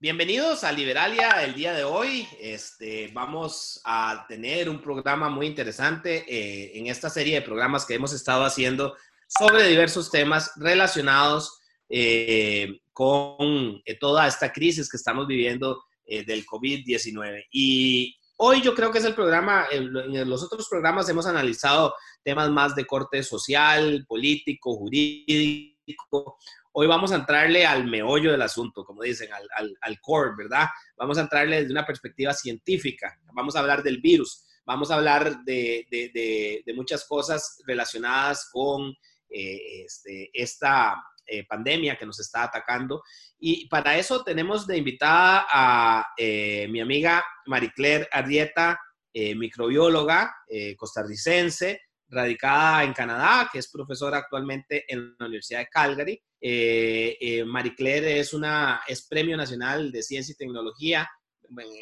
Bienvenidos a Liberalia el día de hoy. Este, vamos a tener un programa muy interesante eh, en esta serie de programas que hemos estado haciendo sobre diversos temas relacionados eh, con eh, toda esta crisis que estamos viviendo del COVID-19. Y hoy yo creo que es el programa, en los otros programas hemos analizado temas más de corte social, político, jurídico, Hoy vamos a entrarle al meollo del asunto, como dicen, al, core, ¿verdad? Vamos a entrarle desde una perspectiva científica. Vamos a hablar del virus, vamos a hablar de, muchas cosas relacionadas con eh, este, esta eh, pandemia que nos está atacando. Y para eso tenemos de invitada a eh, mi amiga Marie-Claire Arrieta, microbióloga costarricense, radicada en Canadá, que es profesora actualmente en la Universidad de Calgary. Eh, eh, Marie Claire es, una, es Premio Nacional de Ciencia y Tecnología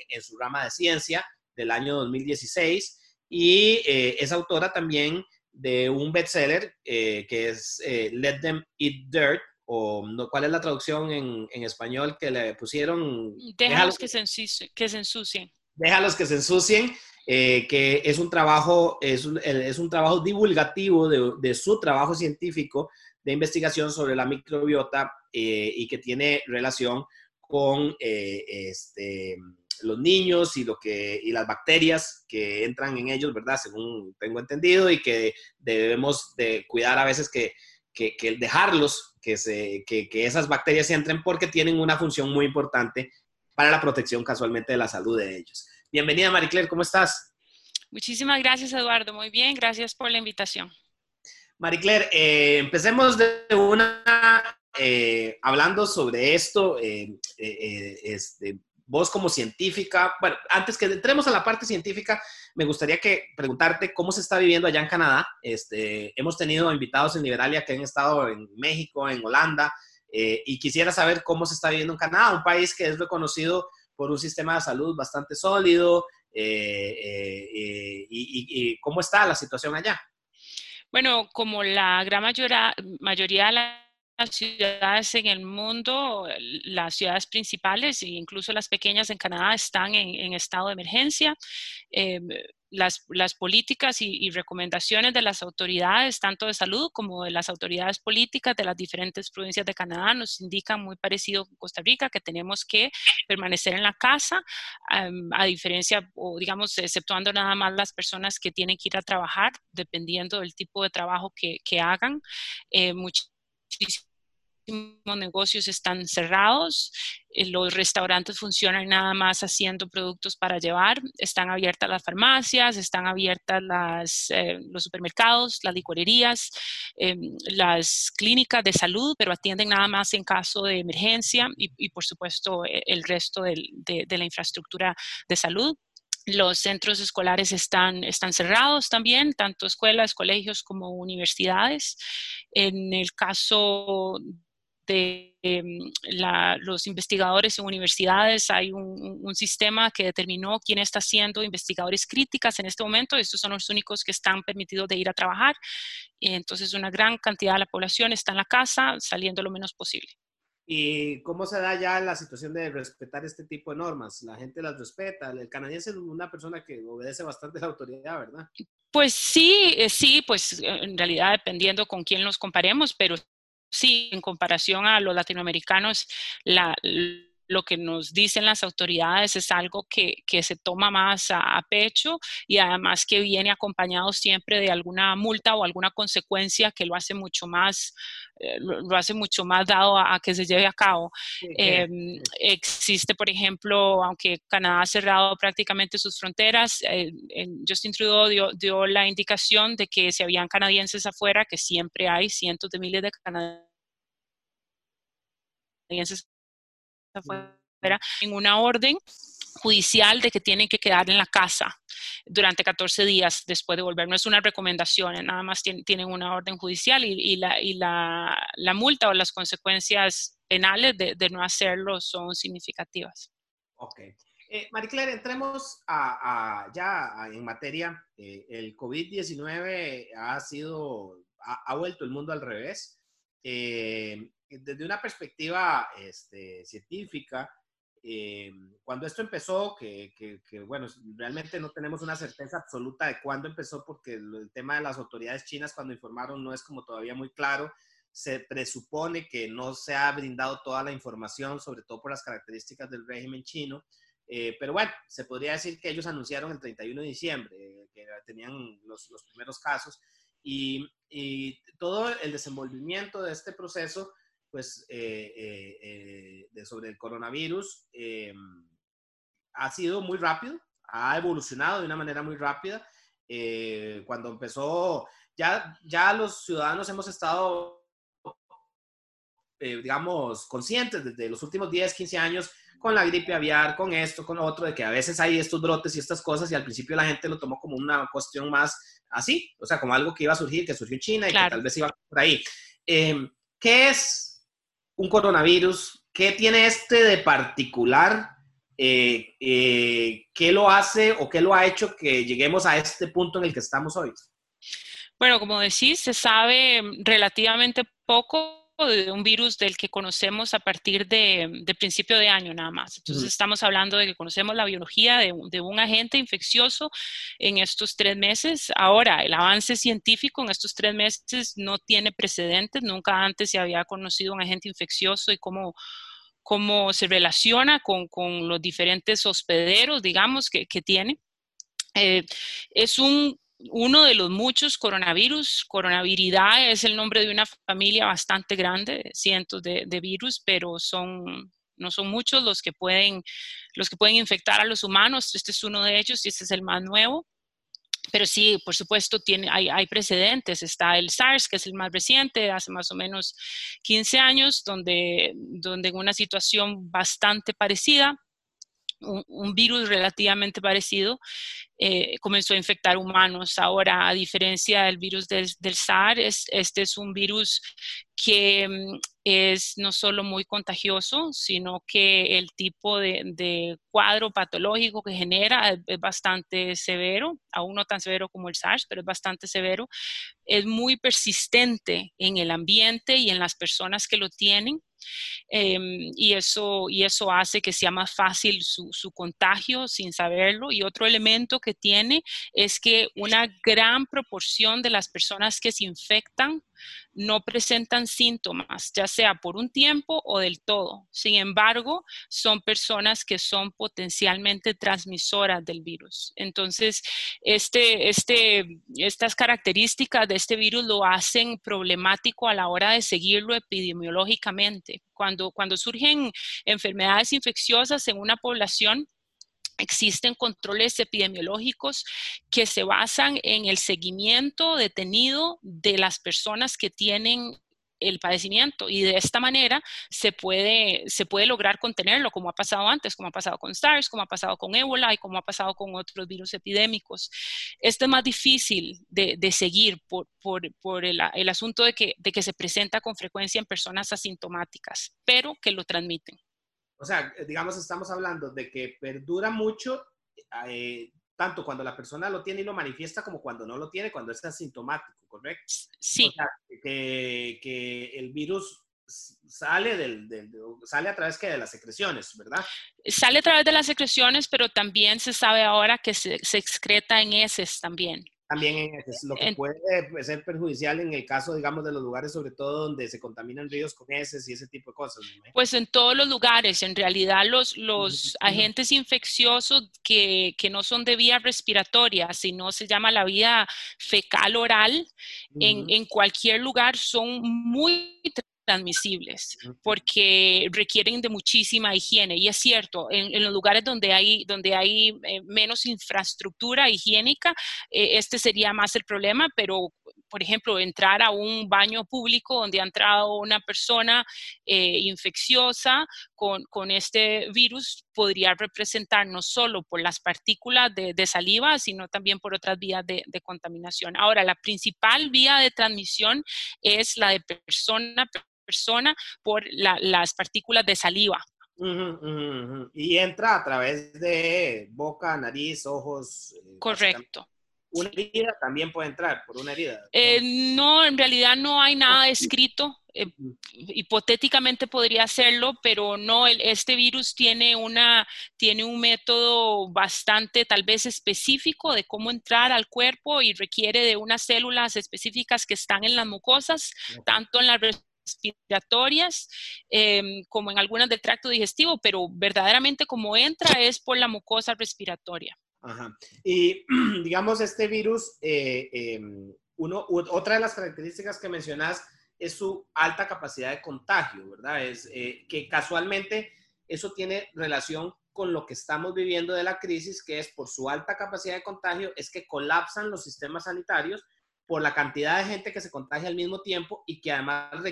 en, su rama de ciencia del año 2016 y eh, es autora también de un bestseller que es Let Them Eat Dirt, o no, ¿cuál es la traducción en, en español que le pusieron? Déjalos, que, se ensucien, que se ensucien. Déjalos que se ensucien. Que es un trabajo, es un, es un trabajo divulgativo de, su trabajo científico de investigación sobre la microbiota eh, y que tiene relación con eh, este, los niños y, lo que, y las bacterias que entran en ellos, ¿verdad? Según tengo entendido, y que debemos de cuidar a veces que, que, que dejarlos, que, se, que, que esas bacterias entren porque tienen una función muy importante para la protección casualmente de la salud de ellos. Bienvenida, Marie ¿cómo estás? Muchísimas gracias, Eduardo. Muy bien, gracias por la invitación. Marie Claire, eh, empecemos de una, eh, hablando sobre esto, eh, este, vos como científica, bueno, antes que entremos a la parte científica, me gustaría que preguntarte cómo se está viviendo allá en Canadá. Este, hemos tenido invitados en Liberalia que han estado en México, en Holanda, y quisiera saber cómo se está viviendo en Canadá, un país que es reconocido por un sistema de salud bastante sólido, y cómo está la situación allá. Bueno, como la gran mayoría, mayoría de las ciudades en el mundo, las ciudades principales e incluso las pequeñas en Canadá están en, estado de emergencia. Em, las, políticas y, recomendaciones de las autoridades, tanto de salud como de las autoridades políticas de las diferentes provincias de Canadá, nos indican muy parecido con Costa Rica, que tenemos que permanecer en la casa, a diferencia, o digamos, exceptuando nada más las personas que tienen que ir a trabajar, dependiendo del tipo de trabajo que, hagan. Eh, negocios están cerrados, eh, los restaurantes funcionan nada más haciendo productos para llevar, están abiertas las farmacias, están abiertas las, eh, los supermercados, las licorerías, em, las clínicas de salud, pero atienden nada más en caso de emergencia y, por supuesto e, el resto de, de la infraestructura de salud. Los centros escolares están, están cerrados también, tanto escuelas, colegios como universidades. En el caso de em, los investigadores en universidades. Hay un, sistema que determinó quién está siendo investigadores críticas en este momento. Estos son los únicos que están permitidos de ir a trabajar. Entonces, una gran cantidad de la población está en la casa, saliendo lo menos posible. ¿Y cómo se da ya la situación de respetar este tipo de normas? La gente las respeta. El canadiense es una persona que obedece bastante a la autoridad, ¿verdad? Pues sí, eh, sí, pues en realidad dependiendo con quién nos comparemos, pero sí, en comparación a los latinoamericanos, la, lo que nos dicen las autoridades es algo que, se toma más a, pecho y además que viene acompañado siempre de alguna multa o alguna consecuencia que lo hace mucho más, eh, lo, hace mucho más dado a, que se lleve a cabo. Em, existe, por ejemplo, aunque Canadá ha cerrado prácticamente sus fronteras, eh, Justin Trudeau dio, dio la indicación de que si habían canadienses afuera, que siempre hay cientos de miles de canadienses afuera en una orden judicial de que tienen que quedar en la casa durante 14 días después de volver. No es una recomendación, nada más tienen una orden judicial y, la, y la, la, multa o las consecuencias penales de, de, no hacerlo son significativas. Ok. Eh, Marie entremos a, ya en materia. Eh, el COVID-19 ha sido, ha, vuelto el mundo al revés. Eh, desde una perspectiva este, científica, eh, cuando esto empezó, que, que, bueno, realmente no tenemos una certeza absoluta de cuándo empezó, porque el, tema de las autoridades chinas cuando informaron no es como todavía muy claro. Se presupone que no se ha brindado toda la información, sobre todo por las características del régimen chino. Eh, pero bueno, se podría decir que ellos anunciaron el 31 de diciembre eh, que tenían los, los primeros casos y, y, todo el desenvolvimiento de este proceso pues, eh, eh, eh, de, sobre el coronavirus ha sido muy rápido, ha evolucionado de una manera muy rápida. cuando empezó, ya, ya los ciudadanos hemos estado, digamos, conscientes desde los últimos 10, 15 años con la gripe aviar, con esto, con otro, de que a veces hay estos brotes y estas cosas y al principio la gente lo tomó como una cuestión más así, o sea, como algo que iba a surgir, que surgió en China y que tal vez iba por ahí. ¿Qué es un coronavirus, ¿qué tiene este de particular? Eh, eh, ¿Qué lo hace o qué lo ha hecho que lleguemos a este punto en el que estamos hoy? Bueno, como decís, se sabe relativamente poco de un virus del que conocemos a partir de, principio de año nada más. Entonces estamos hablando de que conocemos la biología de, un agente infeccioso en estos tres meses. Ahora, el avance científico en estos tres meses no tiene precedentes. Nunca antes se había conocido un agente infeccioso y cómo cómo se relaciona con, los diferentes hospederos, digamos, que, tiene. Eh, es un uno de los muchos coronavirus. Coronaviridad es el nombre de una familia bastante grande, cientos de, virus, pero son, no son muchos los que, pueden, los que pueden infectar a los humanos. Este es uno de ellos y este es el más nuevo. Pero sí, por supuesto, tiene, hay, hay, precedentes. Está el SARS, que es el más reciente, hace más o menos 15 años, donde, donde en una situación bastante parecida, un, virus relativamente parecido eh, comenzó a infectar humanos. Ahora, a diferencia del virus del, del SARS, este es un virus que mm, es no solo muy contagioso, sino que el tipo de, cuadro patológico que genera es, bastante severo, aún no tan severo como el SARS, pero es bastante severo. Es muy persistente en el ambiente y en las personas que lo tienen. Em, y, eso, y eso hace que sea más fácil su, su, contagio sin saberlo. Y otro elemento que tiene es que una gran proporción de las personas que se infectan no presentan síntomas, ya sea por un tiempo o del todo. Sin embargo, son personas que son potencialmente transmisoras del virus. Entonces, este, este, estas características de este virus lo hacen problemático a la hora de seguirlo epidemiológicamente. Cuando, cuando surgen enfermedades infecciosas en una población, Existen controles epidemiológicos que se basan en el seguimiento detenido de las personas que tienen el padecimiento y de esta manera se puede, se puede lograr contenerlo como ha pasado antes, como ha pasado con SARS, como ha pasado con ébola y como ha pasado con otros virus epidémicos. Esto es más difícil de, seguir por, el, el, asunto de que, de que se presenta con frecuencia en personas asintomáticas, pero que lo transmiten. O sea, digamos, estamos hablando de que perdura mucho, eh, tanto cuando la persona lo tiene y lo manifiesta como cuando no lo tiene, cuando es asintomático, ¿correcto? Sí. O sea, que, que el virus sale, del, sale a través que de las secreciones, ¿verdad? Sale a través de las secreciones, pero también se sabe ahora que se, se excreta en heces también también es lo que puede pues, ser perjudicial en el caso, digamos, de los lugares, sobre todo donde se contaminan ríos con heces y ese tipo de cosas. Pues en todos los lugares, en realidad los, los agentes infecciosos que, que, no son de vía respiratoria, sino se llama la vía fecal oral, en, en cualquier lugar son muy transmisibles porque requieren de muchísima higiene. Y es cierto, en, los lugares donde hay, donde hay eh, menos infraestructura higiénica, eh, este sería más el problema, pero por ejemplo, entrar a un baño público donde ha entrado una persona eh, infecciosa con, con, este virus podría representar no solo por las partículas de, saliva, sino también por otras vías de, de, contaminación. Ahora, la principal vía de transmisión es la de persona persona por las partículas de saliva. Y entra a través de boca, nariz, ojos. Eh, Correcto. una herida también puede entrar por una herida. Eh, no, en realidad no hay nada escrito. Eh, hipotéticamente podría hacerlo, pero no, este virus tiene, una, tiene un método bastante tal vez específico de cómo entrar al cuerpo y requiere de unas células específicas que están en las mucosas, tanto en las respiratorias em, como en algunas del tracto digestivo, pero verdaderamente como entra es por la mucosa respiratoria. Ajá. Y digamos, este virus, eh, em, uno, otra de las características que mencionas es su alta capacidad de contagio, ¿verdad? Es eh, que casualmente eso tiene relación con lo que estamos viviendo de la crisis, que es por su alta capacidad de contagio, es que colapsan los sistemas sanitarios por la cantidad de gente que se contagia al mismo tiempo y que además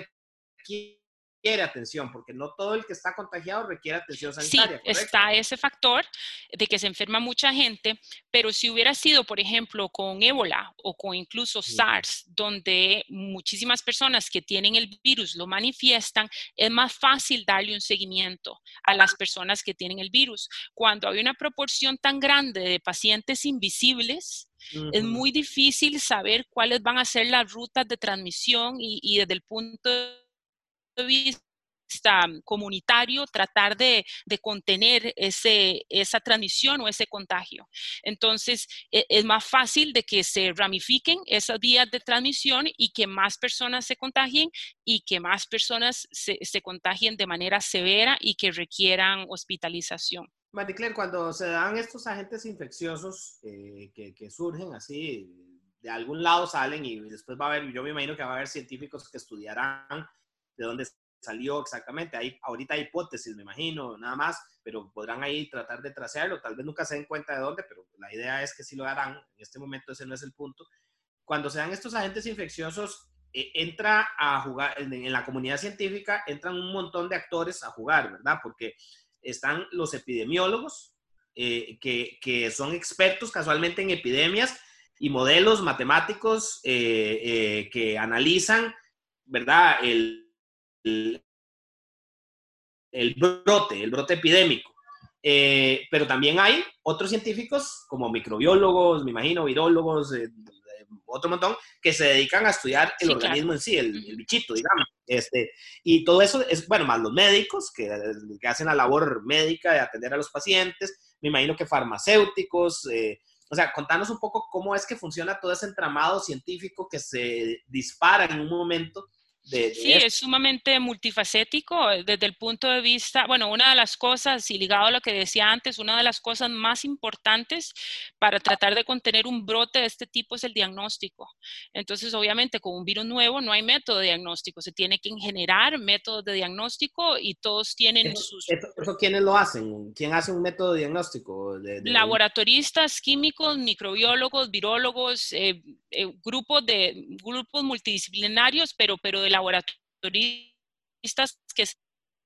requiere atención, porque no todo el que está contagiado requiere atención sanitaria. Sí, está ese factor de que se enferma mucha gente, pero si hubiera sido, por ejemplo, con ébola o con incluso SARS, donde muchísimas personas que tienen el virus lo manifiestan, es más fácil darle un seguimiento a las personas que tienen el virus. Cuando hay una proporción tan grande de pacientes invisibles, Es muy difícil saber cuáles van a ser las rutas de transmisión y, y desde el punto vista comunitario tratar de, contener ese, esa transmisión o ese contagio. Entonces, e, es más fácil de que se ramifiquen esas vías de transmisión y que más personas se contagien y que más personas se, contagien de manera severa y que requieran hospitalización. Maricler, cuando se dan estos agentes infecciosos eh, que, que surgen así, de algún lado salen y después va a haber, yo me imagino que va a haber científicos que estudiarán de dónde salió exactamente. Hay, ahorita hay hipótesis, me imagino, nada más, pero podrán ahí tratar de tracearlo. Tal vez nunca se den cuenta de dónde, pero la idea es que sí lo harán. En este momento ese no es el punto. Cuando se dan estos agentes infecciosos, eh, entra a jugar, en, la comunidad científica entran un montón de actores a jugar, ¿verdad? Porque están los epidemiólogos, eh, que, que, son expertos casualmente en epidemias y modelos matemáticos eh, que analizan, ¿verdad? El, el, brote, el brote epidémico. Eh, pero también hay otros científicos como microbiólogos, me imagino, virólogos, eh, otro montón, que se dedican a estudiar el organismo en sí, el, bichito, digamos. Este, y todo eso es, bueno, más los médicos que, que, hacen la labor médica de atender a los pacientes, me imagino que farmacéuticos, eh, o sea, contanos un poco cómo es que funciona todo ese entramado científico que se dispara en un momento sí, es sumamente multifacético eh, desde el punto de vista, bueno, una de las cosas, y ligado a lo que decía antes, una de las cosas más importantes para tratar de contener un brote de este tipo es el diagnóstico. Entonces, obviamente, con un virus nuevo no hay método de diagnóstico, se tiene que generar métodos de diagnóstico y todos tienen sus... Eso, ¿Quiénes lo hacen? ¿Quién hace un método de diagnóstico? Laboratoristas, químicos, microbiólogos, virólogos, eh, eh, grupos, de, grupos multidisciplinarios, pero, pero de laboratoristas que se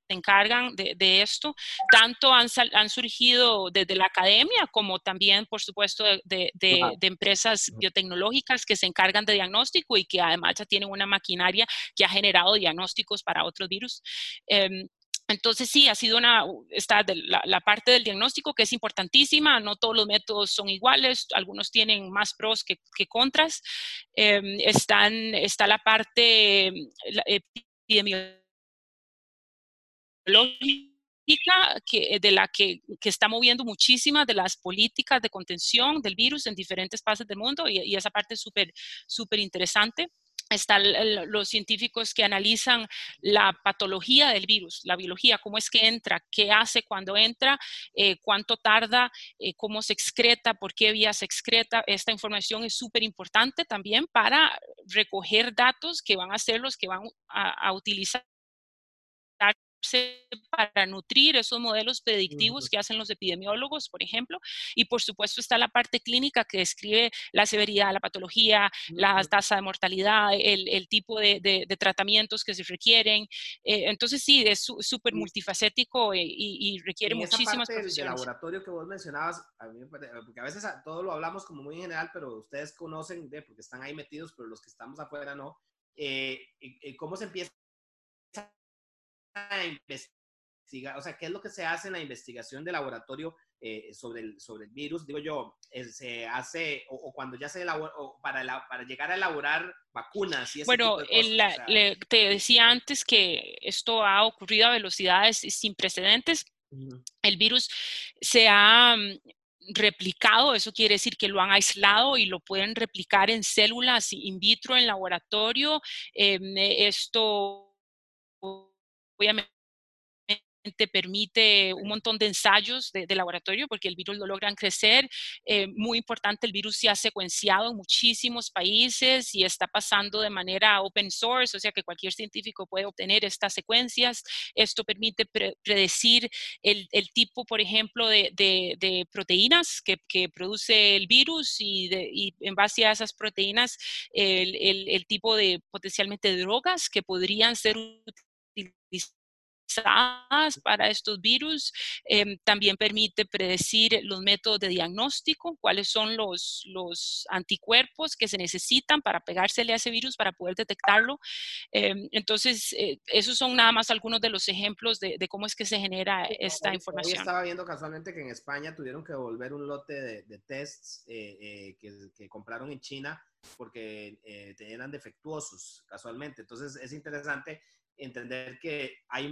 encargan de, esto, tanto han, han, surgido desde la academia como también, por supuesto, de, de, empresas biotecnológicas que se encargan de diagnóstico y que además ya tienen una maquinaria que ha generado diagnósticos para otros virus. Em, entonces sí, ha sido una, está la, parte del diagnóstico que es importantísima, no todos los métodos son iguales, algunos tienen más pros que, contras. Em, están, está la parte epidemiológica que, de la que, que, está moviendo muchísimas de las políticas de contención del virus en diferentes partes del mundo y, y esa parte es súper, súper interesante están los científicos que analizan la patología del virus, la biología, cómo es que entra, qué hace cuando entra, eh, cuánto tarda, eh, cómo se excreta, por qué vía se excreta. Esta información es súper importante también para recoger datos que van a ser los que van a utilizar para nutrir esos modelos predictivos que hacen los epidemiólogos, por ejemplo. Y por supuesto está la parte clínica que describe la severidad, la patología, la tasa de mortalidad, el, tipo de, tratamientos que se requieren. Eh, entonces sí, es súper multifacético eh, y, requiere muchísimas parte El laboratorio que vos mencionabas, porque a veces todo lo hablamos como muy en general, pero ustedes conocen, de, porque están ahí metidos, pero los que estamos afuera no. Eh, ¿Cómo se empieza a investigar investigar, o sea, qué es lo que se hace en la investigación de laboratorio eh, sobre, el, sobre el virus? Digo yo, eh, se hace, o, cuando ya se elabora, o para, para llegar a elaborar vacunas. Y bueno, te decía antes que esto ha ocurrido a velocidades sin precedentes. El virus se ha mm, replicado, eso quiere decir que lo han aislado y lo pueden replicar en células in vitro en laboratorio. Em, esto obviamente te permite un montón de ensayos de, laboratorio porque el virus lo logran crecer. Eh, muy importante, el virus se ha secuenciado en muchísimos países y está pasando de manera open source, o sea que cualquier científico puede obtener estas secuencias. Esto permite predecir el, tipo, por ejemplo, de, proteínas que, produce el virus y, en base a esas proteínas el, el tipo de potencialmente drogas que podrían ser utilizadas para estos virus. Em, también permite predecir los métodos de diagnóstico, cuáles son los, los anticuerpos que se necesitan para pegársele a ese virus para poder detectarlo. Em, entonces, eh, esos son nada más algunos de los ejemplos de, cómo es que se genera esta información. Hoy estaba viendo casualmente que en España tuvieron que devolver un lote de, tests eh, eh, que, que compraron en China porque eran defectuosos casualmente. Entonces es interesante entender que hay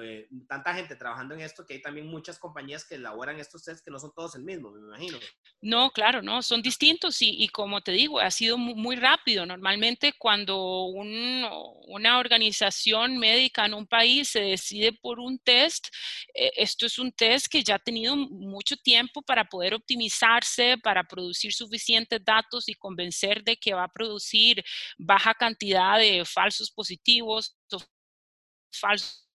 eh, tanta gente trabajando en esto que hay también muchas compañías que elaboran estos tests que no son todos el mismo, me imagino. No, claro, no, son distintos y, como te digo, ha sido muy, rápido. Normalmente cuando una organización médica en un país se decide por un test, eh, esto es un test que ya ha tenido mucho tiempo para poder optimizarse, para producir suficientes datos y convencer de que va a producir baja cantidad de falsos positivos falsos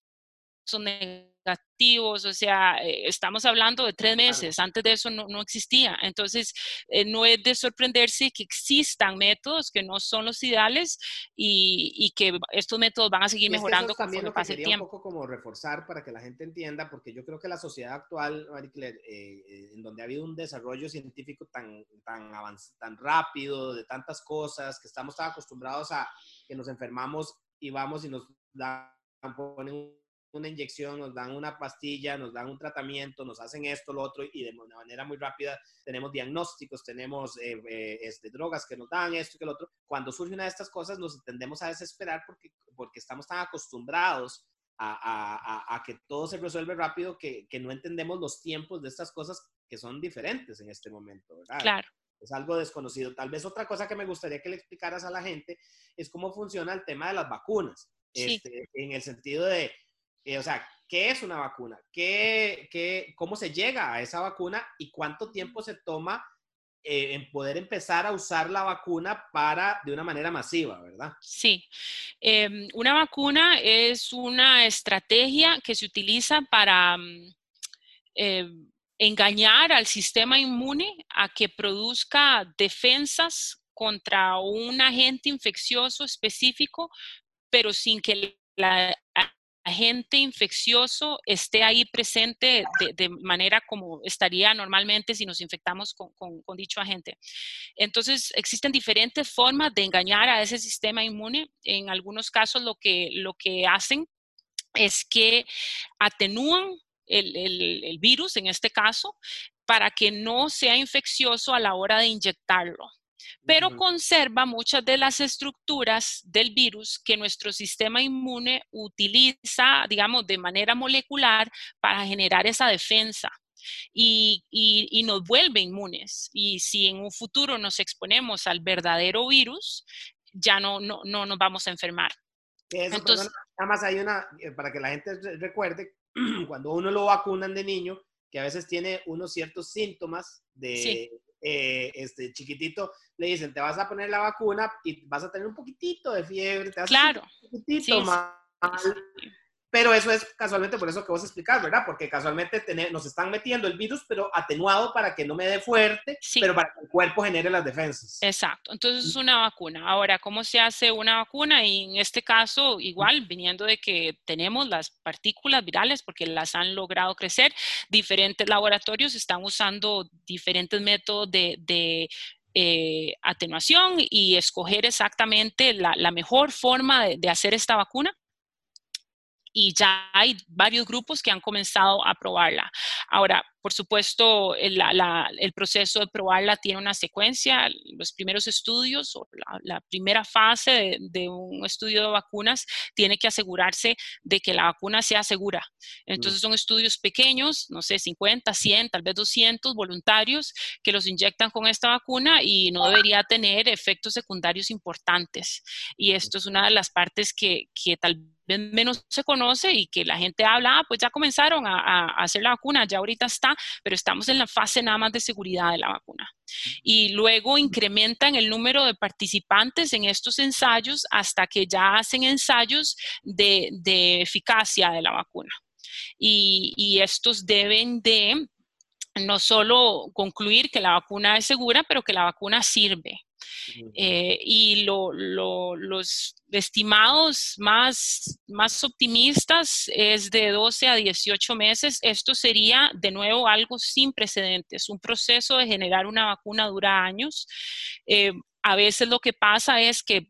negativos, o sea, eh, estamos hablando de tres meses, antes de eso no, no existía. Entonces, eh, no es de sorprenderse que existan métodos que no son los ideales y, y que estos métodos van a seguir mejorando conforme pase el tiempo. un poco como reforzar para que la gente entienda, porque yo creo que la sociedad actual, Marie Claire, eh, en donde ha habido un desarrollo científico tan, tan, tan rápido, de tantas cosas, que estamos tan acostumbrados a que nos enfermamos y vamos y nos dan ponen una inyección, nos dan una pastilla, nos dan un tratamiento, nos hacen esto, lo otro, y de manera muy rápida tenemos diagnósticos, tenemos eh, eh, este, drogas que nos dan esto, que lo otro. Cuando surge una de estas cosas, nos tendemos a desesperar porque, porque estamos tan acostumbrados a, a, que todo se resuelve rápido que, que, no entendemos los tiempos de estas cosas que son diferentes en este momento, ¿verdad? Claro. Es algo desconocido. Tal vez otra cosa que me gustaría que le explicaras a la gente es cómo funciona el tema de las vacunas. Este, en el sentido de, eh, o sea, ¿qué es una vacuna? ¿Qué, qué, ¿Cómo se llega a esa vacuna y cuánto tiempo se toma eh, en poder empezar a usar la vacuna para de una manera masiva, ¿verdad? Sí. Em, una vacuna es una estrategia que se utiliza para mm, em, engañar al sistema inmune a que produzca defensas contra un agente infeccioso específico pero sin que el agente infeccioso esté ahí presente de, manera como estaría normalmente si nos infectamos con, dicho agente. Entonces, existen diferentes formas de engañar a ese sistema inmune. En algunos casos lo que, lo que hacen es que atenúan el virus, en este caso, para que no sea infeccioso a la hora de inyectarlo pero conserva muchas de las estructuras del virus que nuestro sistema inmune utiliza, digamos, de manera molecular para generar esa defensa. Y, nos vuelve inmunes. Y si en un futuro nos exponemos al verdadero virus, ya no, no, no nos vamos a enfermar. Entonces, nada más hay una, eh, para que la gente recuerde, cuando uno lo vacunan de niño, que a veces tiene unos ciertos síntomas de, eh, este chiquitito, le dicen, te vas a poner la vacuna y vas a tener un poquitito de fiebre, te vas claro. a un poquitito mal. Pero eso es casualmente por eso que vos explicás, ¿verdad? Porque casualmente nos están metiendo el virus, pero atenuado para que no me dé fuerte, pero para que el cuerpo genere las defensas. Exacto. Entonces es una vacuna. Ahora, ¿cómo se hace una vacuna? Y en este caso, igual, viniendo de que tenemos las partículas virales, porque las han logrado crecer, diferentes laboratorios están usando diferentes métodos de, eh, atenuación y escoger exactamente la, mejor forma de, hacer esta vacuna y ya hay varios grupos que han comenzado a probarla. Ahora, por supuesto, el, proceso de probarla tiene una secuencia. Los primeros estudios o la, primera fase de, un estudio de vacunas tiene que asegurarse de que la vacuna sea segura. Entonces son estudios pequeños, no sé, 50, 100, tal vez 200 voluntarios que los inyectan con esta vacuna y no debería tener efectos secundarios importantes. Y esto es una de las partes que, que tal vez menos se conoce y que la gente habla, ah, pues ya comenzaron a, hacer la vacuna, ya ahorita está, pero estamos en la fase nada más de seguridad de la vacuna. Y luego incrementan el número de participantes en estos ensayos hasta que ya hacen ensayos de, eficacia de la vacuna. Y, y estos deben de no solo concluir que la vacuna es segura, pero que la vacuna sirve. Eh, y los estimados más, más optimistas es de 12 a 18 meses. Esto sería de nuevo algo sin precedentes. Un proceso de generar una vacuna dura años. Eh, a veces lo que pasa es que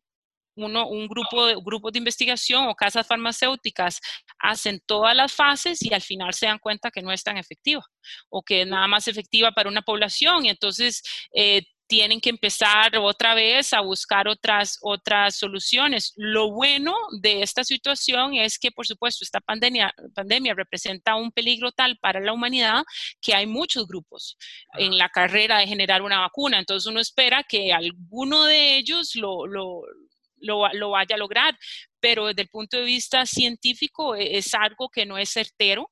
uno, un grupo de, grupos de investigación o casas farmacéuticas hacen todas las fases y al final se dan cuenta que no es tan efectiva o que es nada más efectiva para una población y entonces eh, tienen que empezar otra vez a buscar otras, otras soluciones. Lo bueno de esta situación es que, por supuesto, esta pandemia, pandemia representa un peligro tal para la humanidad que hay muchos grupos en la carrera de generar una vacuna. Entonces uno espera que alguno de ellos lo, lo, lo, vaya a lograr, pero desde el punto de vista científico e, es algo que no es certero.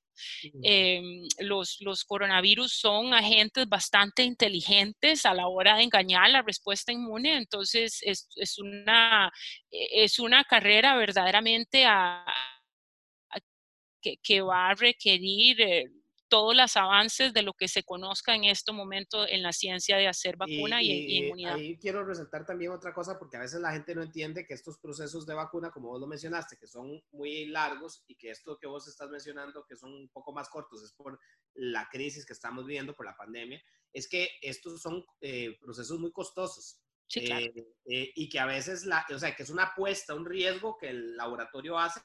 Em, los, los, coronavirus son agentes bastante inteligentes a la hora de engañar la respuesta inmune, entonces es, es una, e, es una carrera verdaderamente a, que, que, va a requerir eh, todos los avances de lo que se conozca en este momento en la ciencia de hacer vacuna y, y, inmunidad. Ahí quiero resaltar también otra cosa, porque a veces la gente no entiende que estos procesos de vacuna, como vos lo mencionaste, que son muy largos y que esto que vos estás mencionando, que son un poco más cortos, es por la crisis que estamos viviendo, por la pandemia, es que estos son eh, procesos muy costosos. Sí, claro. Eh, eh, y que a veces, la, o sea, que es una apuesta, un riesgo que el laboratorio hace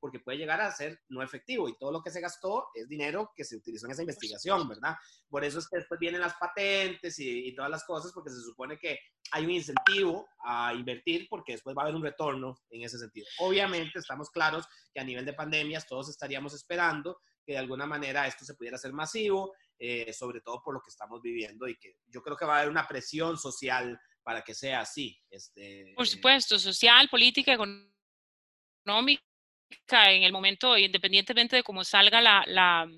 porque puede llegar a ser no efectivo y todo lo que se gastó es dinero que se utilizó en esa investigación, ¿verdad? Por eso es que después vienen las patentes y, todas las cosas, porque se supone que hay un incentivo a invertir porque después va a haber un retorno en ese sentido. Obviamente estamos claros que a nivel de pandemias todos estaríamos esperando que de alguna manera esto se pudiera hacer masivo, eh, sobre todo por lo que estamos viviendo y que yo creo que va a haber una presión social para que sea así. Este, por supuesto, social, política, económica en el momento, independientemente de cómo salga la, la,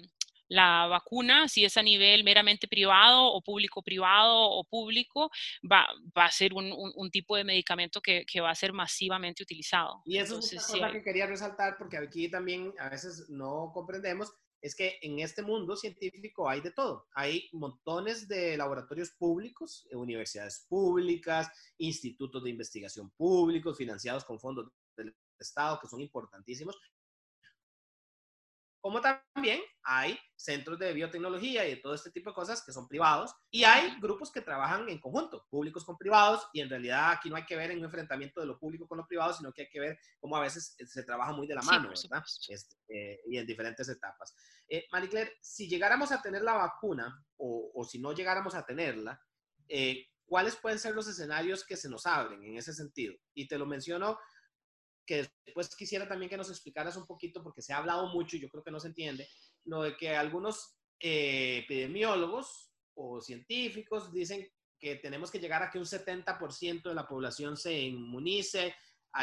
la vacuna, si es a nivel meramente privado o público-privado o público, va, va a ser un, un, tipo de medicamento que, que, va a ser masivamente utilizado. Y eso es una cosa que quería resaltar porque aquí también a veces no comprendemos, es que en este mundo científico hay de todo. Hay montones de laboratorios públicos, universidades públicas, institutos de investigación públicos financiados con fondos del Estado, que son importantísimos, como también hay centros de biotecnología y de todo este tipo de cosas que son privados y hay grupos que trabajan en conjunto, públicos con privados y en realidad aquí no hay que ver en un enfrentamiento de lo público con lo privado, sino que hay que ver cómo a veces se trabaja muy de la mano, ¿verdad? Este, eh, y en diferentes etapas. Eh, Marie si llegáramos a tener la vacuna o, o si no llegáramos a tenerla, eh, ¿cuáles pueden ser los escenarios que se nos abren en ese sentido? Y te lo menciono que después quisiera también que nos explicaras un poquito, porque se ha hablado mucho y yo creo que no se entiende, lo de que algunos eh, epidemiólogos o científicos dicen que tenemos que llegar a que un 70% de la población se inmunice eh,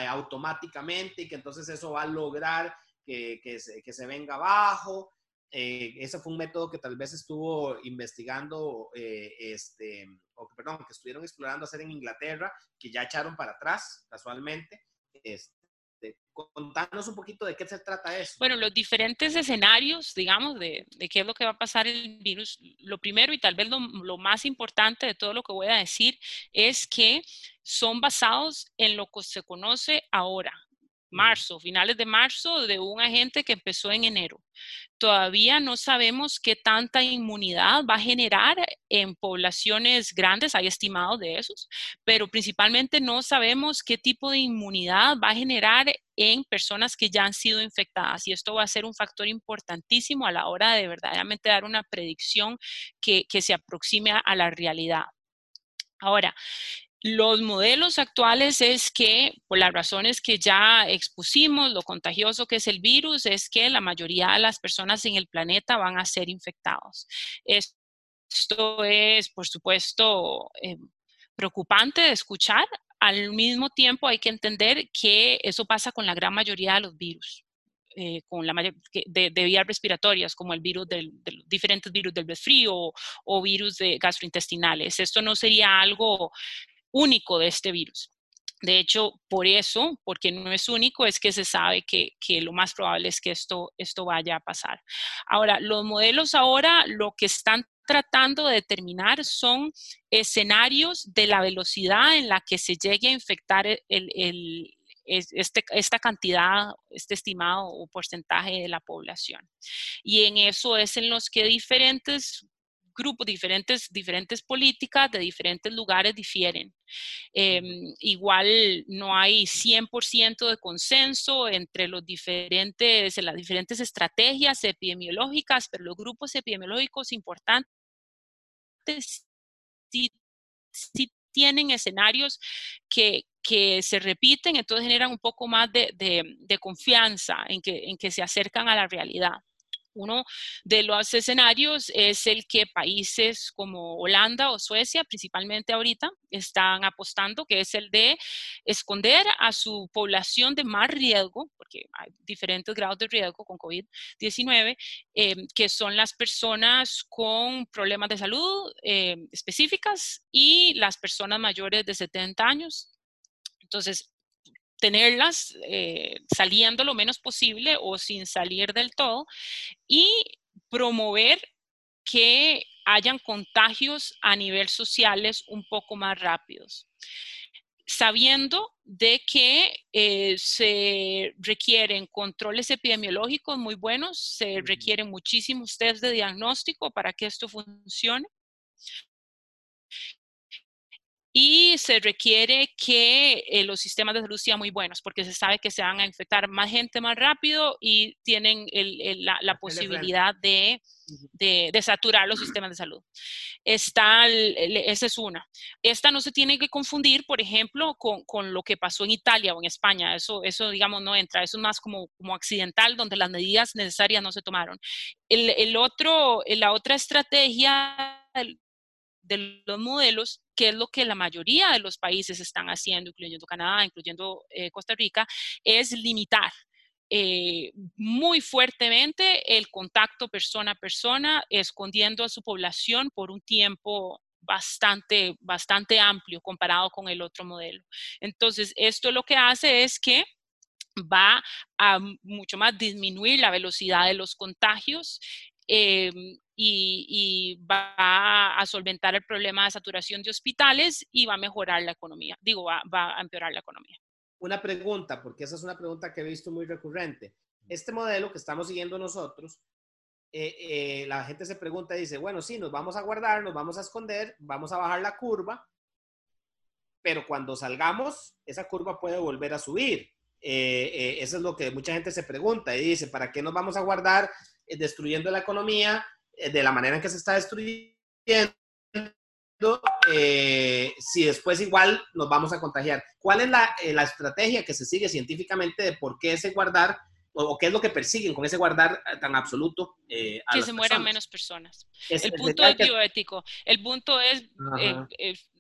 automáticamente y que entonces eso va a lograr que, que, se, que se, venga abajo. Eh, ese fue un método que tal vez estuvo investigando, este, o perdón, que estuvieron explorando hacer en Inglaterra, que ya echaron para atrás casualmente. Este, contarnos un poquito de qué se trata eso. Bueno, los diferentes escenarios, digamos, de, qué es lo que va a pasar el virus. Lo primero y tal vez lo, más importante de todo lo que voy a decir es que son basados en lo que se conoce ahora. Marzo, finales de marzo, de un agente que empezó en enero. Todavía no sabemos qué tanta inmunidad va a generar en poblaciones grandes, hay estimados de esos, pero principalmente no sabemos qué tipo de inmunidad va a generar en personas que ya han sido infectadas. Y esto va a ser un factor importantísimo a la hora de verdaderamente dar una predicción que, que se aproxime a la realidad. Ahora, los modelos actuales es que, por las razones que ya expusimos, lo contagioso que es el virus, es que la mayoría de las personas en el planeta van a ser infectados. Esto es, por supuesto, eh, preocupante de escuchar. Al mismo tiempo hay que entender que eso pasa con la gran mayoría de los virus. Eh, con la de, vías respiratorias, como el virus del, de los diferentes virus del resfrío o virus de gastrointestinales. Esto no sería algo único de este virus. De hecho, por eso, porque no es único, es que se sabe que, lo más probable es que esto, esto vaya a pasar. Ahora, los modelos ahora lo que están tratando de determinar son escenarios de la velocidad en la que se llegue a infectar el, este, esta cantidad, este estimado o porcentaje de la población. Y en eso es en los que diferentes grupos, diferentes, diferentes políticas de diferentes lugares difieren. Em, igual no hay 100% de consenso entre los diferentes, las diferentes estrategias epidemiológicas, pero los grupos epidemiológicos importantes sí, tienen escenarios que, que se repiten, entonces generan un poco más de, de, de confianza en que, en que se acercan a la realidad. Uno de los escenarios es el que países como Holanda o Suecia, principalmente ahorita, están apostando, que es el de esconder a su población de más riesgo, porque hay diferentes grados de riesgo con COVID-19, eh, que son las personas con problemas de salud eh, específicas y las personas mayores de 70 años. Entonces, tenerlas eh, saliendo lo menos posible o sin salir del todo y promover que hayan contagios a nivel sociales un poco más rápidos. Sabiendo de que eh, se requieren controles epidemiológicos muy buenos, se requieren muchísimos test de diagnóstico para que esto funcione y se requiere que eh, los sistemas de salud sean muy buenos porque se sabe que se van a infectar más gente más rápido y tienen la, posibilidad de, de, saturar los sistemas de salud. Esta, esa es una. Esta no se tiene que confundir, por ejemplo, con, con, lo que pasó en Italia o en España. Eso, eso, digamos, no entra. Eso es más como, como accidental, donde las medidas necesarias no se tomaron. El, el otro, la otra estrategia de los modelos, que es lo que la mayoría de los países están haciendo, incluyendo Canadá, incluyendo eh, Costa Rica, es limitar eh, muy fuertemente el contacto persona a persona, escondiendo a su población por un tiempo bastante, bastante amplio comparado con el otro modelo. Entonces, esto lo que hace es que va a mucho más disminuir la velocidad de los contagios Em, y, va a solventar el problema de saturación de hospitales y va a mejorar la economía. Digo, va, a empeorar la economía. Una pregunta, porque esa es una pregunta que he visto muy recurrente. Este modelo que estamos siguiendo nosotros, eh, eh, la gente se pregunta y dice, bueno, sí, nos vamos a guardar, nos vamos a esconder, vamos a bajar la curva, pero cuando salgamos, esa curva puede volver a subir. Eh, eso es lo que mucha gente se pregunta y dice, ¿para qué nos vamos a guardar destruyendo la economía de la manera en que se está destruyendo, eh, si después igual nos vamos a contagiar. ¿Cuál es la, estrategia que se sigue científicamente de por qué ese guardar o, qué es lo que persiguen con ese guardar tan absoluto? que se mueran menos personas. el punto es bioético. El punto es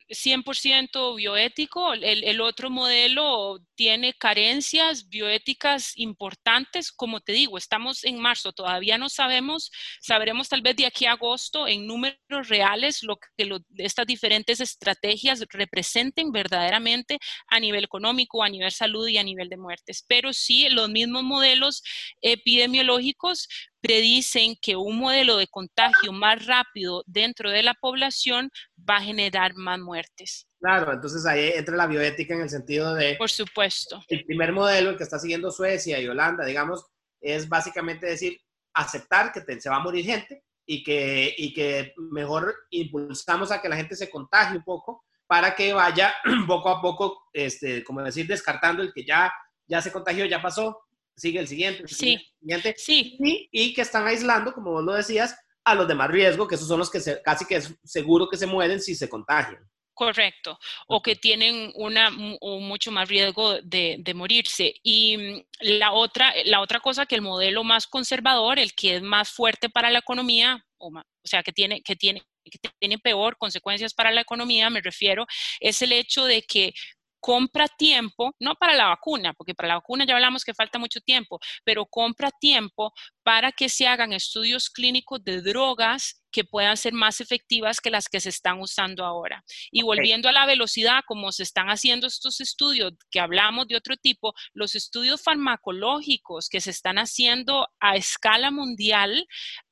100% bioético. El, otro modelo tiene carencias bioéticas importantes. Como te digo, estamos en marzo, todavía no sabemos, sabremos tal vez de aquí a agosto en números reales lo que estas diferentes estrategias representen verdaderamente a nivel económico, a nivel salud y a nivel de muertes. Pero sí, los mismos modelos epidemiológicos predicen que un modelo de contagio más rápido dentro de la población va a generar más muertes. Claro, entonces ahí entra la bioética en el sentido de... Por supuesto. El primer modelo, el que está siguiendo Suecia y Holanda, digamos, es básicamente decir, aceptar que se va a morir gente y que, y que mejor impulsamos a que la gente se contagie un poco para que vaya poco a poco, este, como decir, descartando el que ya, ya se contagió, ya pasó, sigue el siguiente, sí. siguiente, sí. Y, y, que están aislando, como vos lo decías, a los de más riesgo, que esos son los que se, casi que es seguro que se mueren si se contagian. Correcto, o que tienen una, mucho más riesgo de, de, morirse. Y mm, la otra, la otra cosa que el modelo más conservador, el que es más fuerte para la economía, o, o sea, que tiene, que tiene que tiene peor consecuencias para la economía, me refiero, es el hecho de que compra tiempo, no para la vacuna, porque para la vacuna ya hablamos que falta mucho tiempo, pero compra tiempo para que se hagan estudios clínicos de drogas que puedan ser más efectivas que las que se están usando ahora. Y volviendo a la velocidad, como se están haciendo estos estudios, que hablamos de otro tipo, los estudios farmacológicos que se están haciendo a escala mundial,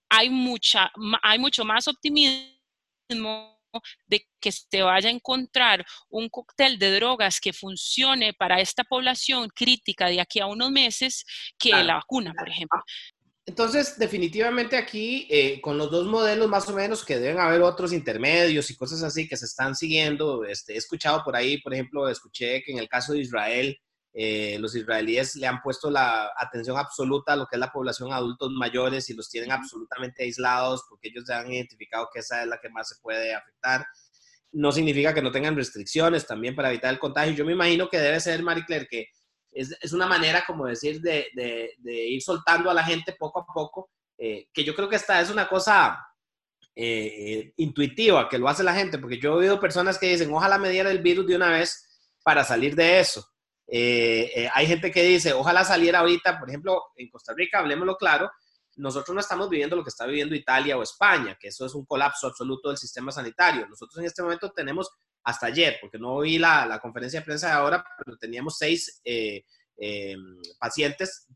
hay, mucha, hay mucho más optimismo de que se vaya a encontrar un cóctel de drogas que funcione para esta población crítica de aquí a unos meses que la vacuna, por ejemplo. Entonces, definitivamente aquí, eh, con los dos modelos más o menos, que deben haber otros intermedios y cosas así que se están siguiendo, este, he escuchado por ahí, por ejemplo, escuché que en el caso de Israel, eh, los israelíes le han puesto la atención absoluta a lo que es la población adultos mayores y los tienen absolutamente aislados porque ellos ya han identificado que esa es la que más se puede afectar. No significa que no tengan restricciones también para evitar el contagio. Yo me imagino que debe ser, Marie Claire, que es, es una manera, como decir, de, de, ir soltando a la gente poco a poco, eh, que yo creo que esta es una cosa eh, intuitiva que lo hace la gente, porque yo he oído personas que dicen, ojalá me diera el virus de una vez para salir de eso. Eh, eh, hay gente que dice, ojalá saliera ahorita, por ejemplo, en Costa Rica, hablemoslo claro, nosotros no estamos viviendo lo que está viviendo Italia o España, que eso es un colapso absoluto del sistema sanitario. Nosotros en este momento tenemos, hasta ayer, porque no vi la, conferencia de prensa de ahora, pero teníamos seis eh, pacientes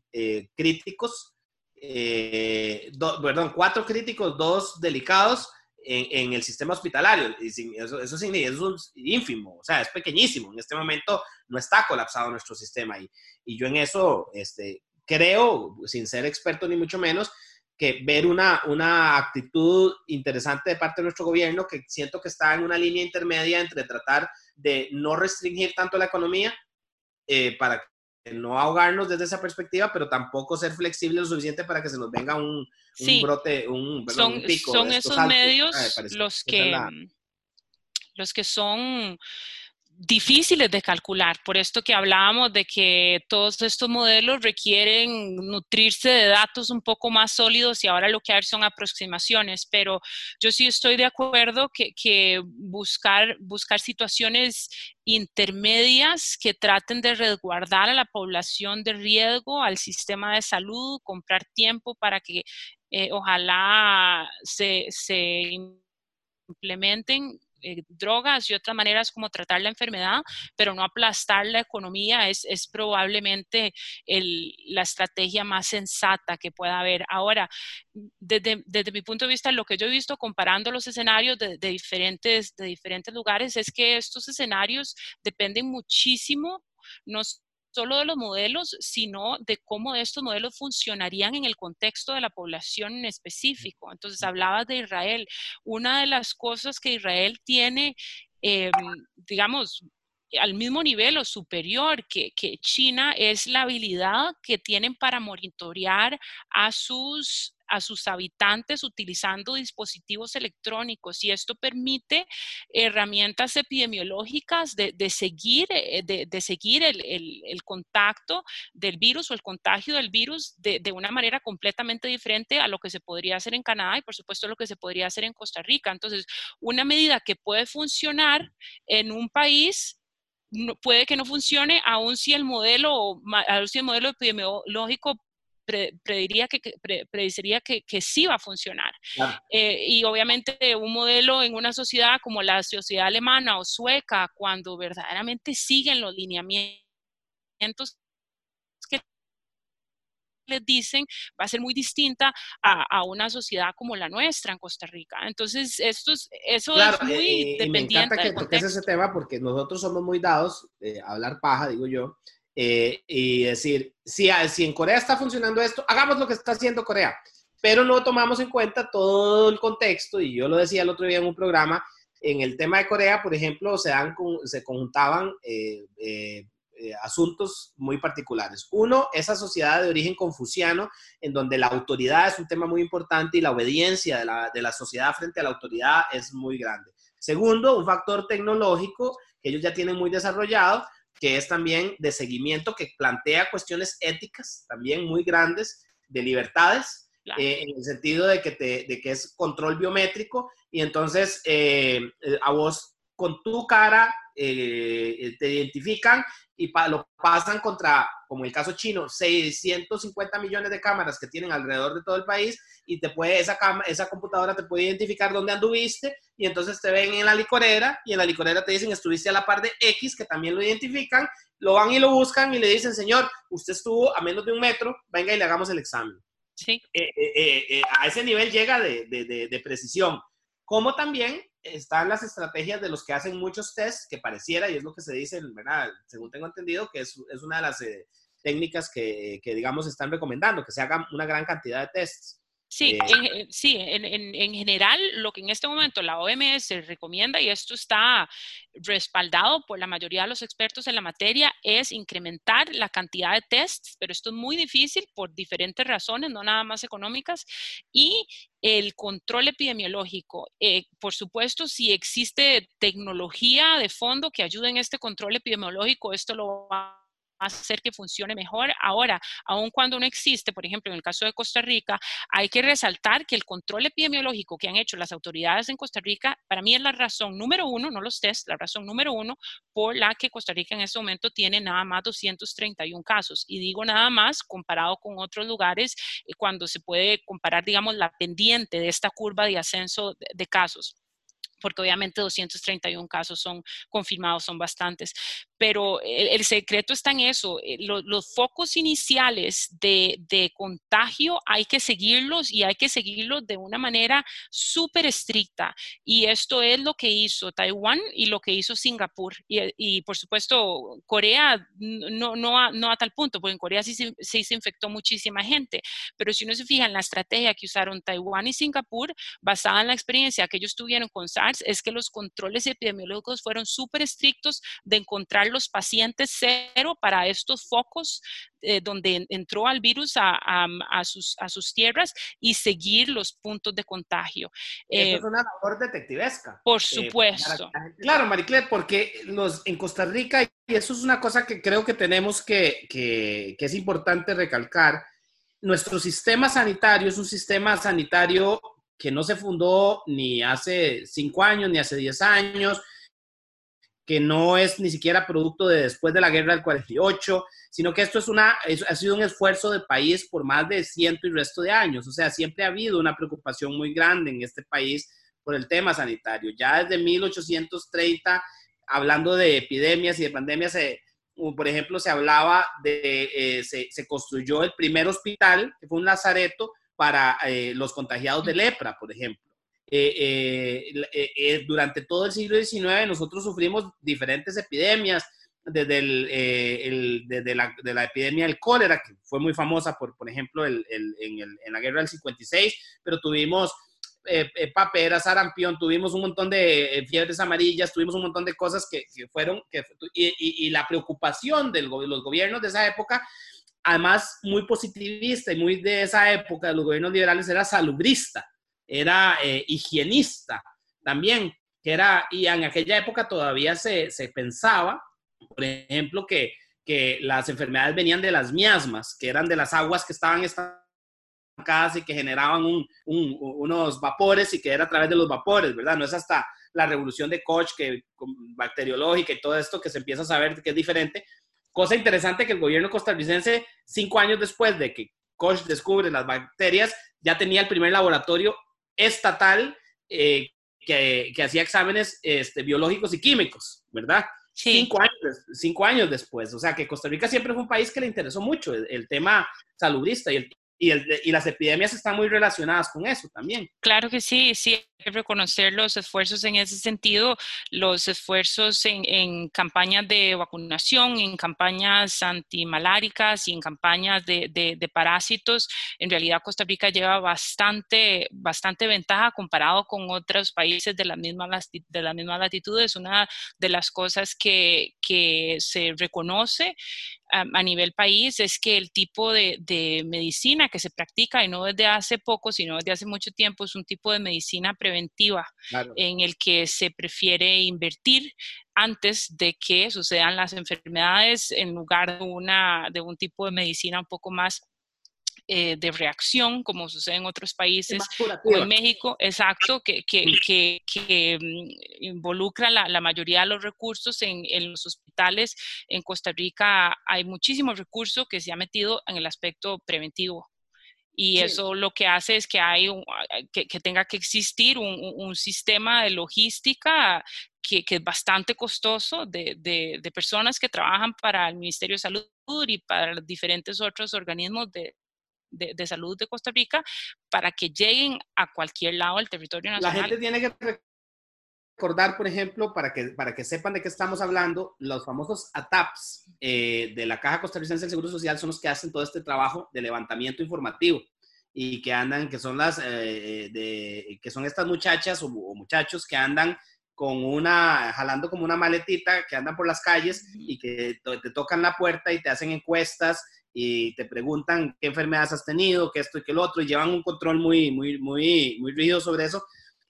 críticos, perdón, cuatro críticos, dos delicados en, el sistema hospitalario. Eso, eso, es ínfimo, o sea, es pequeñísimo. En este momento no está colapsado nuestro sistema. Y, y yo en eso este, creo, sin ser experto ni mucho menos, que ver una, una actitud interesante de parte de nuestro gobierno, que siento que está en una línea intermedia entre tratar de no restringir tanto la economía eh, para no ahogarnos desde esa perspectiva, pero tampoco ser flexible lo suficiente para que se nos venga un, brote, un, son, pico. Son esos medios los que, los que son difíciles de calcular, por esto que hablábamos de que todos estos modelos requieren nutrirse de datos un poco más sólidos y ahora lo que hay son aproximaciones, pero yo sí estoy de acuerdo que, buscar, buscar situaciones intermedias que traten de resguardar a la población de riesgo, al sistema de salud, comprar tiempo para que eh, ojalá se, se implementen eh, drogas y otras maneras como tratar la enfermedad, pero no aplastar la economía es, es probablemente el, la estrategia más sensata que pueda haber. Ahora, desde, desde, mi punto de vista, lo que yo he visto comparando los escenarios de, diferentes, de diferentes lugares es que estos escenarios dependen muchísimo, no solo de los modelos, sino de cómo estos modelos funcionarían en el contexto de la población en específico. Entonces, hablabas de Israel. Una de las cosas que Israel tiene, em, digamos, al mismo nivel o superior que, China es la habilidad que tienen para monitorear a sus a sus habitantes utilizando dispositivos electrónicos y esto permite herramientas epidemiológicas de, seguir, eh, de, seguir el, contacto del virus o el contagio del virus de, de, una manera completamente diferente a lo que se podría hacer en Canadá y por supuesto lo que se podría hacer en Costa Rica. Entonces, una medida que puede funcionar en un país puede que no funcione, aun si el modelo, aun si el modelo epidemiológico prediría que, prediciría que, que, sí va a funcionar. Eh, y obviamente un modelo en una sociedad como la sociedad alemana o sueca, cuando verdaderamente siguen los lineamientos les dicen va a ser muy distinta a, una sociedad como la nuestra en Costa Rica. Entonces, esto es, eso es muy eh, eh, dependiente. Me encanta que toques ese tema porque nosotros somos muy dados a hablar paja, digo yo, eh, y decir, si, si en Corea está funcionando esto, hagamos lo que está haciendo Corea. Pero no tomamos en cuenta todo el contexto, y yo lo decía el otro día en un programa, en el tema de Corea, por ejemplo, se, dan, se conjuntaban eh, eh, asuntos muy particulares. Uno, esa sociedad de origen confuciano, en donde la autoridad es un tema muy importante y la obediencia de la, de la sociedad frente a la autoridad es muy grande. Segundo, un factor tecnológico que ellos ya tienen muy desarrollado, que es también de seguimiento, que plantea cuestiones éticas también muy grandes de libertades, eh, en el sentido de que, te, de que es control biométrico y entonces eh, eh, a vos con tu cara te identifican y lo pasan contra, como el caso chino, 650 millones de cámaras que tienen alrededor de todo el país y te puede, esa, esa computadora te puede identificar dónde anduviste y entonces te ven en la licorera y en la licorera te dicen estuviste a la par de X que también lo identifican, lo van y lo buscan y le dicen, señor, usted estuvo a menos de un metro, venga y le hagamos el examen. Sí. Eh, eh, eh, a ese nivel llega de, de, de precisión. Como también están las estrategias de los que hacen muchos tests, que pareciera, y es lo que se dice, ¿verdad? según tengo entendido, que es, es una de las eh, técnicas que, que, digamos, están recomendando, que se hagan una gran cantidad de tests. Sí, eh, en, sí en, en, general lo que en este momento la OMS recomienda, y esto está respaldado por la mayoría de los expertos en la materia, es incrementar la cantidad de tests, pero esto es muy difícil por diferentes razones, no nada más económicas, y el control epidemiológico. Eh, por supuesto, si existe tecnología de fondo que ayude en este control epidemiológico, esto lo va hacer que funcione mejor. Ahora, aun cuando no existe, por ejemplo, en el caso de Costa Rica, hay que resaltar que el control epidemiológico que han hecho las autoridades en Costa Rica, para mí es la razón número uno, no los test, la razón número uno por la que Costa Rica en este momento tiene nada más 231 casos. Y digo nada más comparado con otros lugares, eh, cuando se puede comparar, digamos, la pendiente de esta curva de ascenso de casos porque obviamente 231 casos son confirmados, son bastantes, pero el, secreto está en eso, eh, los, focos iniciales de, contagio hay que seguirlos y hay que seguirlos de una manera súper estricta. Y esto es lo que hizo Taiwán y lo que hizo Singapur. Y, por supuesto, Corea no, no, a, no a tal punto, porque en Corea sí se, se infectó muchísima gente, pero si uno se fija en la estrategia que usaron Taiwán y Singapur, basada en la experiencia que ellos tuvieron con SARS, es que los controles epidemiológicos fueron súper estrictos de encontrar los pacientes cero para estos focos eh, donde entró al virus a, a, sus, a, sus, tierras y seguir los puntos de contagio. Eh, es una labor detectivesca. Por eh, supuesto. claro, Mariclet, porque los, en Costa Rica, y eso es una cosa que creo que tenemos que, que, que es importante recalcar, nuestro sistema sanitario es un sistema sanitario que no se fundó ni hace cinco años, ni hace diez años, que no es ni siquiera producto de después de la guerra del 48, sino que esto es una, ha sido un esfuerzo del país por más de ciento y resto de años. O sea, siempre ha habido una preocupación muy grande en este país por el tema sanitario. Ya desde 1830, hablando de epidemias y de pandemias, por ejemplo, se hablaba de, eh, se, se, construyó el primer hospital, que fue un lazareto para eh, los contagiados de lepra, por ejemplo. Eh, eh, durante todo el siglo XIX nosotros sufrimos diferentes epidemias, desde, el, desde la, de la, epidemia del cólera, que fue muy famosa, por, por ejemplo, el, en, en, la guerra del 56, pero tuvimos eh, papera, sarampión, tuvimos un montón de fiebres amarillas, tuvimos un montón de cosas que, que fueron, que, y, y, la preocupación de los gobiernos de esa época, además muy positivista y muy de esa época de los gobiernos liberales, era salubrista era eh, higienista también, que era, y en aquella época todavía se, se pensaba, por ejemplo, que, que, las enfermedades venían de las miasmas, que eran de las aguas que estaban estancadas y que generaban un, unos vapores y que era a través de los vapores, ¿verdad? No es hasta la revolución de Koch, que, bacteriológica y todo esto, que se empieza a saber que es diferente. Cosa interesante que el gobierno costarricense, cinco años después de que Koch descubre las bacterias, ya tenía el primer laboratorio estatal eh, que, hacía exámenes este, biológicos y químicos, ¿verdad? cinco, años, cinco años después. O sea que Costa Rica siempre fue un país que le interesó mucho el, el tema salubrista y el y, las epidemias están muy relacionadas con eso también. Claro que sí, sí, que reconocer los esfuerzos en ese sentido, los esfuerzos en, campañas de vacunación, en campañas antimaláricas y en campañas de, parásitos. En realidad Costa Rica lleva bastante, bastante ventaja comparado con otros países de la misma, de latitud. Es una de las cosas que, que se reconoce a, nivel país es que el tipo de, medicina que se practica, y no desde hace poco, sino desde hace mucho tiempo, es un tipo de medicina preventiva en el que se prefiere invertir antes de que sucedan las enfermedades en lugar de, una, de un tipo de medicina un poco más eh, de reacción, como sucede en otros países, como en México, exacto, que, que, que, mm, involucra la, la, mayoría de los recursos en, en, los hospitales. En Costa Rica hay muchísimos recursos que se ha metido en el aspecto preventivo. Y eso lo que hace es que, hay que, que, tenga que existir un, un sistema de logística que, que, es bastante costoso de, de, de, personas que trabajan para el Ministerio de Salud y para diferentes otros organismos de, de, salud de Costa Rica para que lleguen a cualquier lado del territorio nacional. La gente tiene que recordar, por ejemplo, para que, para que sepan de qué estamos hablando, los famosos ATAPs eh, de la Caja Costarricense del Seguro Social son los que hacen todo este trabajo de levantamiento informativo y que andan, que son las, eh, de, que son estas muchachas o, muchachos que andan con una, jalando como una maletita, que andan por las calles y que te tocan la puerta y te hacen encuestas y te preguntan qué enfermedades has tenido, qué esto y qué lo otro, y llevan un control muy, muy, muy, muy rígido sobre eso.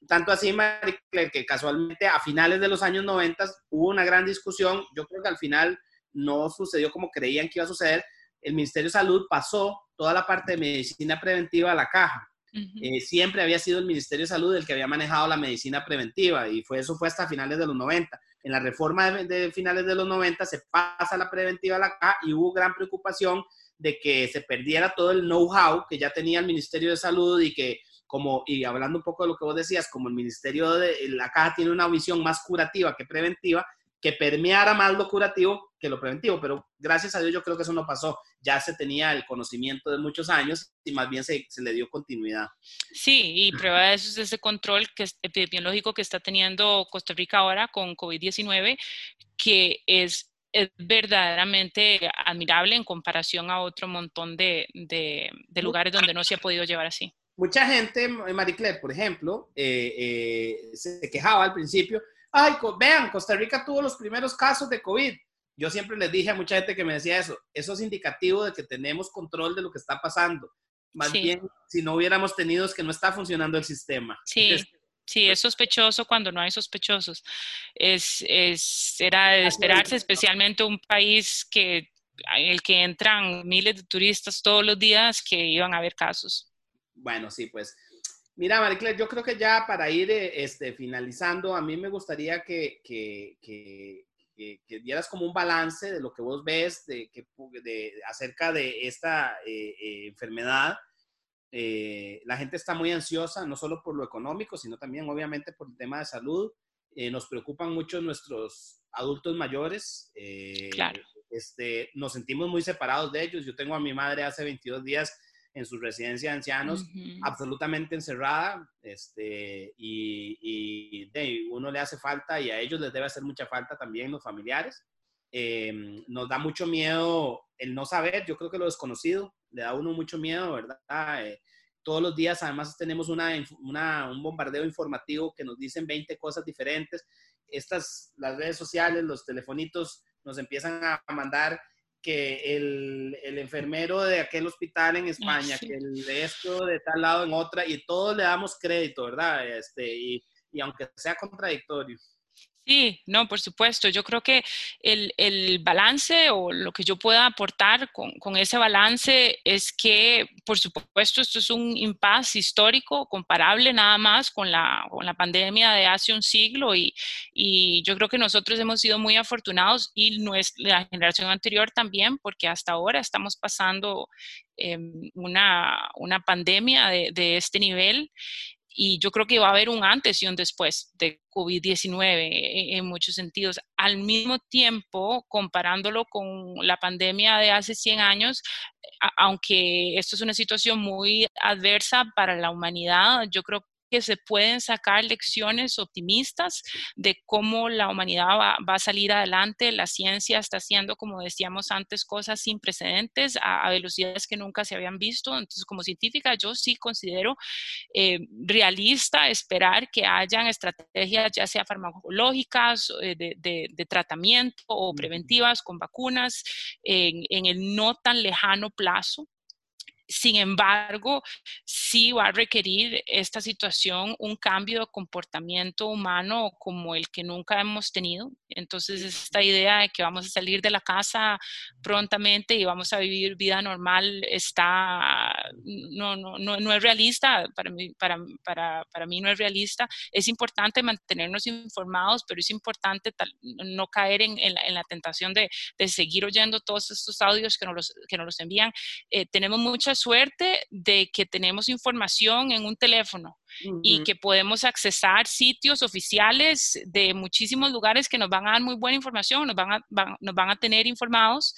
Tanto así, Marie que casualmente a finales de los años 90 hubo una gran discusión. Yo creo que al final no sucedió como creían que iba a suceder. El Ministerio de Salud pasó toda la parte de medicina preventiva a la caja. Eh, siempre había sido el Ministerio de Salud el que había manejado la medicina preventiva y fue eso fue hasta finales de los 90. En la reforma de, finales de los 90 se pasa la preventiva a la caja y hubo gran preocupación de que se perdiera todo el know-how que ya tenía el Ministerio de Salud y que como, y hablando un poco de lo que vos decías, como el Ministerio de la Caja tiene una visión más curativa que preventiva, que permeara más lo curativo que lo preventivo, pero gracias a Dios yo creo que eso no pasó. Ya se tenía el conocimiento de muchos años y más bien se, se le dio continuidad. Sí, y prueba de eso es ese control que epidemiológico que está teniendo Costa Rica ahora con COVID-19, que es es verdaderamente admirable en comparación a otro montón de, de, lugares donde no se ha podido llevar así. Mucha gente, Marie Claire, por ejemplo, eh, eh, se quejaba al principio, ay, vean, Costa Rica tuvo los primeros casos de COVID. Yo siempre les dije a mucha gente que me decía eso, eso es indicativo de que tenemos control de lo que está pasando. Más bien, si no hubiéramos tenido es que no está funcionando el sistema. Sí. Sí, es sospechoso cuando no hay sospechosos. Es, es, era de esperarse, especialmente un país que, en el que entran miles de turistas todos los días que iban a haber casos. Bueno, sí, pues Mira, Maricler, yo creo que ya para ir eh, este, finalizando, a mí me gustaría que, que, que, que, dieras como un balance de lo que vos ves de, de acerca de esta eh, eh, enfermedad. la gente está muy ansiosa, no solo por lo económico, sino también obviamente por el tema de salud. nos preocupan mucho nuestros adultos mayores. claro. Este, nos sentimos muy separados de ellos. Yo tengo a mi madre hace 22 días en su residencia de ancianos, absolutamente encerrada, este, y, y uno le hace falta y a ellos les debe hacer mucha falta también los familiares. Em, nos da mucho miedo el no saber, yo creo que lo desconocido, le da a uno mucho miedo, ¿verdad? Eh, todos los días además tenemos una, una, un bombardeo informativo que nos dicen 20 cosas diferentes. Estas, las redes sociales, los telefonitos nos empiezan a mandar que el, el, enfermero de aquel hospital en España, que el de esto de tal lado en otra, y todos le damos crédito, ¿verdad? Este, y, y aunque sea contradictorio. Sí, no, por supuesto. Yo creo que el, el balance o lo que yo pueda aportar con, con, ese balance es que, por supuesto, esto es un impasse histórico comparable nada más con la, con la pandemia de hace un siglo y, y, yo creo que nosotros hemos sido muy afortunados y nuestra, la generación anterior también, porque hasta ahora estamos pasando eh, una, una pandemia de, de este nivel y yo creo que va a haber un antes y un después de COVID-19 en, muchos sentidos. Al mismo tiempo, comparándolo con la pandemia de hace 100 años, aunque esto es una situación muy adversa para la humanidad, yo creo que se pueden sacar lecciones optimistas de cómo la humanidad va, a salir adelante. La ciencia está haciendo, como decíamos antes, cosas sin precedentes a, velocidades que nunca se habían visto. Entonces, como científica, yo sí considero eh, realista esperar que hayan estrategias, ya sea farmacológicas, eh, de, tratamiento o preventivas con vacunas en el no tan lejano plazo sin embargo, sí va a requerir esta situación un cambio de comportamiento humano como el que nunca hemos tenido. Entonces, esta idea de que vamos a salir de la casa prontamente y vamos a vivir vida normal está, no, no, no, es realista, para mí, para, para, para mí no es realista. Es importante mantenernos informados, pero es importante no caer en, en, la, tentación de, de, seguir oyendo todos estos audios que nos los, que nos los envían. Eh, tenemos muchas suerte de que tenemos información en un teléfono y que podemos accesar sitios oficiales de muchísimos lugares que nos van a dar muy buena información, nos van a, nos van a tener informados.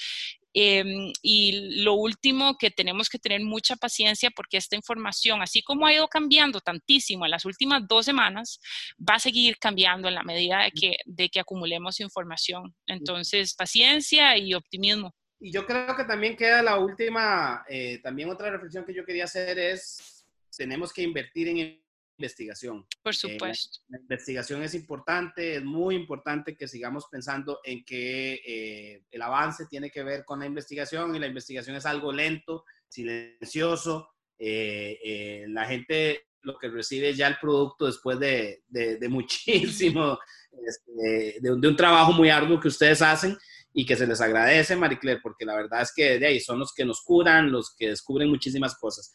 Em, y lo último que tenemos que tener mucha paciencia porque esta información, así como ha ido cambiando tantísimo en las últimas dos semanas, va a seguir cambiando en la medida de que, de que acumulemos información. Entonces, paciencia y optimismo. Y yo creo que también queda la última, eh, también otra reflexión que yo quería hacer es, tenemos que invertir en investigación. Por eh, supuesto. la, investigación es importante, es muy importante que sigamos pensando en que eh, el avance tiene que ver con la investigación y la investigación es algo lento, silencioso. la gente lo que recibe ya el producto después de, de, muchísimo, este, de, de un trabajo muy arduo que ustedes hacen y que se les agradece, Marie porque la verdad es que de ahí son los que nos curan, los que descubren muchísimas cosas.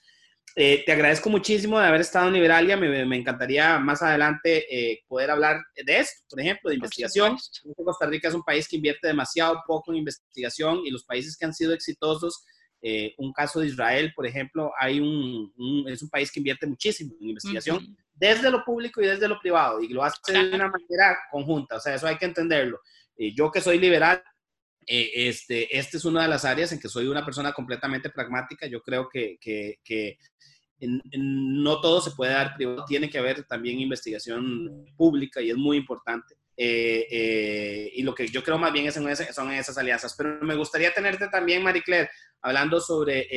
Eh, te agradezco muchísimo de haber estado en Liberalia. Me, me encantaría más adelante eh, poder hablar de esto, por ejemplo, de investigación. Costa Rica es un país que invierte demasiado poco en investigación y los países que han sido exitosos, eh, un caso de Israel, por ejemplo, hay un, es un país que invierte muchísimo en investigación desde lo público y desde lo privado y lo hace de una manera conjunta. O sea, eso hay que entenderlo. yo que soy liberal, eh, este, este es una de las áreas en que soy una persona completamente pragmática. Yo creo que, que, no todo se puede dar privado, tiene que haber también investigación pública y es muy importante. Eh, eh, y lo que yo creo más bien es en son esas alianzas. Pero me gustaría tenerte también, Marie Claire, hablando sobre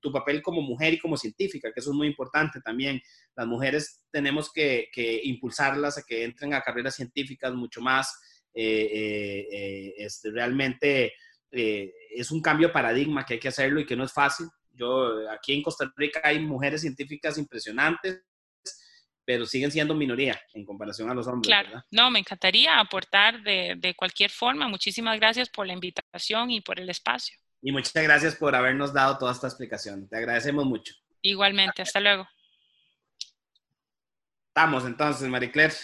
tu papel como mujer y como científica, que eso es muy importante también. Las mujeres tenemos que, que impulsarlas a que entren a carreras científicas mucho más. Eh, eh, eh, este, realmente es un cambio de paradigma que hay que hacerlo y que no es fácil. Yo, aquí en Costa Rica hay mujeres científicas impresionantes, pero siguen siendo minoría en comparación a los hombres. Claro, no, me encantaría aportar de, de, cualquier forma. Muchísimas gracias por la invitación y por el espacio. Y muchas gracias por habernos dado toda esta explicación. Te agradecemos mucho. Igualmente, hasta luego. Estamos entonces, Marie Claire.